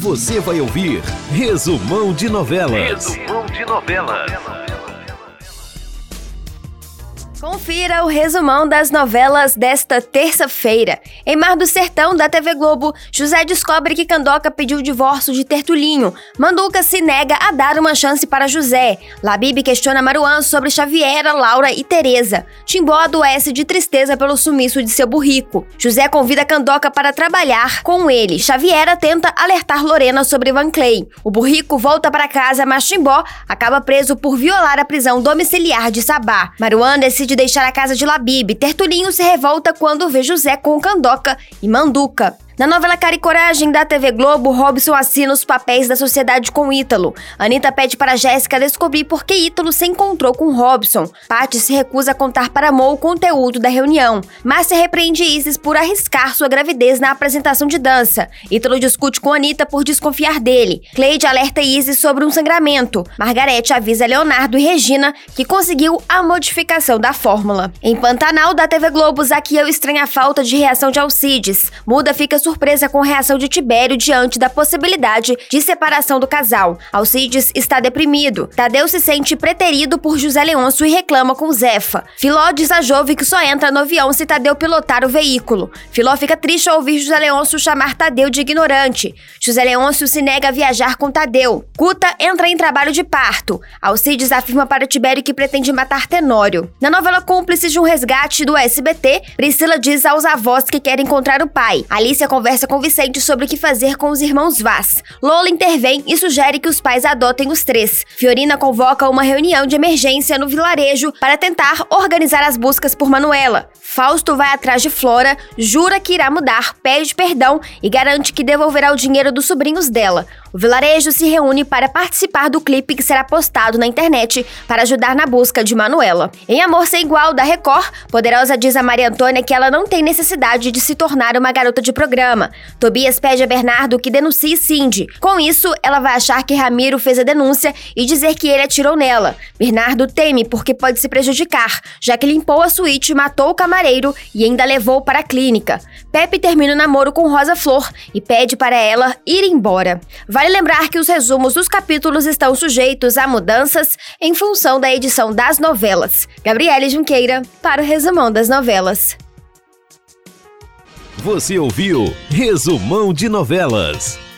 Você vai ouvir Resumão de Novelas. Resumão de Novelas. Confira o resumão das novelas desta terça-feira. Em Mar do Sertão, da TV Globo, José descobre que Candoca pediu o divórcio de Tertulinho. Manduca se nega a dar uma chance para José. Labib questiona Maruan sobre Xaviera, Laura e Teresa. Timbó adoece de tristeza pelo sumiço de seu burrico. José convida Candoca para trabalhar com ele. Xaviera tenta alertar Lorena sobre Van Clay. O burrico volta para casa, mas Timbó acaba preso por violar a prisão domiciliar de Sabá. Maruan decide de deixar a casa de Labib. Tertulinho se revolta quando vê José com Candoca e Manduca. Na novela Cara e Coragem da TV Globo, Robson assina os papéis da sociedade com Ítalo. Anitta pede para Jéssica descobrir por que Ítalo se encontrou com Robson. Paty se recusa a contar para Mo o conteúdo da reunião. Márcia repreende Isis por arriscar sua gravidez na apresentação de dança. Ítalo discute com Anitta por desconfiar dele. Cleide alerta Isis sobre um sangramento. Margarete avisa Leonardo e Regina que conseguiu a modificação da fórmula. Em Pantanal da TV Globo, Zaquiel estranha a falta de reação de Alcides. Muda fica surpreso surpresa com a reação de Tibério diante da possibilidade de separação do casal. Alcides está deprimido. Tadeu se sente preterido por José Leôncio e reclama com Zefa. Filó diz a Jove que só entra no avião se Tadeu pilotar o veículo. Filó fica triste ao ouvir José Leôncio chamar Tadeu de ignorante. José Leôncio se nega a viajar com Tadeu. Cuta entra em trabalho de parto. Alcides afirma para Tibério que pretende matar Tenório. Na novela Cúmplices de um Resgate do SBT, Priscila diz aos avós que quer encontrar o pai. Alicia conversa com Vicente sobre o que fazer com os irmãos Vaz. Lola intervém e sugere que os pais adotem os três. Fiorina convoca uma reunião de emergência no vilarejo para tentar organizar as buscas por Manuela. Fausto vai atrás de Flora, jura que irá mudar, pede perdão e garante que devolverá o dinheiro dos sobrinhos dela. O vilarejo se reúne para participar do clipe que será postado na internet para ajudar na busca de Manuela. Em Amor Sem Igual, da Record, Poderosa diz a Maria Antônia que ela não tem necessidade de se tornar uma garota de programa. Tobias pede a Bernardo que denuncie Cindy. Com isso, ela vai achar que Ramiro fez a denúncia e dizer que ele atirou nela. Bernardo teme porque pode se prejudicar, já que limpou a suíte, matou o camareiro e ainda levou para a clínica. Pepe termina o namoro com Rosa Flor e pede para ela ir embora. Vale lembrar que os resumos dos capítulos estão sujeitos a mudanças em função da edição das novelas. Gabriele Junqueira, para o resumão das novelas. Você ouviu Resumão de Novelas.